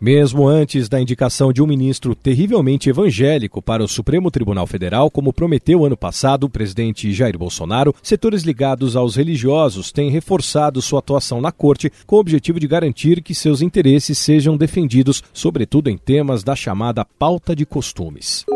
Mesmo antes da indicação de um ministro terrivelmente evangélico para o Supremo Tribunal Federal, como prometeu ano passado o presidente Jair Bolsonaro, setores ligados aos religiosos têm reforçado sua atuação na corte com o objetivo de garantir que seus interesses sejam defendidos, sobretudo em temas da chamada pauta de costumes.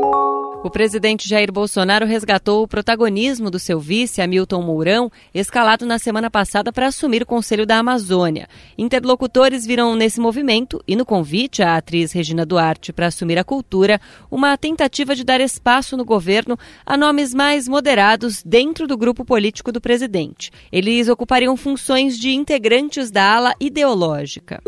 O presidente Jair Bolsonaro resgatou o protagonismo do seu vice, Hamilton Mourão, escalado na semana passada para assumir o Conselho da Amazônia. Interlocutores viram nesse movimento e no convite à atriz Regina Duarte para assumir a cultura uma tentativa de dar espaço no governo a nomes mais moderados dentro do grupo político do presidente. Eles ocupariam funções de integrantes da ala ideológica.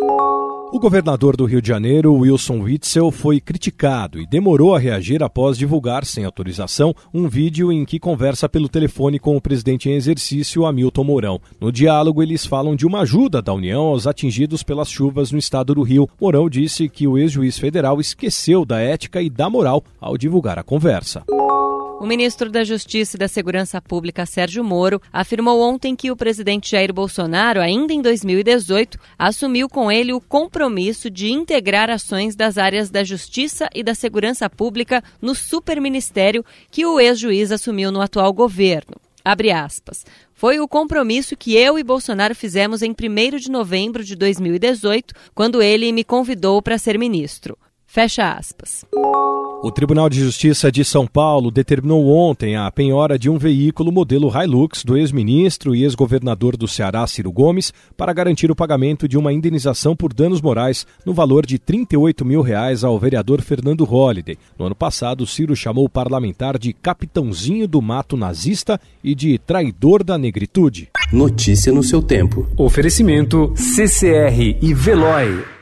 O governador do Rio de Janeiro, Wilson Witzel, foi criticado e demorou a reagir após divulgar, sem autorização, um vídeo em que conversa pelo telefone com o presidente em exercício, Hamilton Mourão. No diálogo, eles falam de uma ajuda da União aos atingidos pelas chuvas no estado do Rio. Mourão disse que o ex-juiz federal esqueceu da ética e da moral ao divulgar a conversa. O ministro da Justiça e da Segurança Pública, Sérgio Moro, afirmou ontem que o presidente Jair Bolsonaro, ainda em 2018, assumiu com ele o compromisso de integrar ações das áreas da Justiça e da Segurança Pública no superministério que o ex-juiz assumiu no atual governo. Abre aspas. Foi o compromisso que eu e Bolsonaro fizemos em 1 de novembro de 2018, quando ele me convidou para ser ministro. Fecha aspas. O Tribunal de Justiça de São Paulo determinou ontem a penhora de um veículo modelo Hilux do ex-ministro e ex-governador do Ceará, Ciro Gomes, para garantir o pagamento de uma indenização por danos morais no valor de 38 mil reais ao vereador Fernando Holliday. No ano passado, Ciro chamou o parlamentar de capitãozinho do mato nazista e de traidor da negritude. Notícia no seu tempo. Oferecimento CCR e Veloy.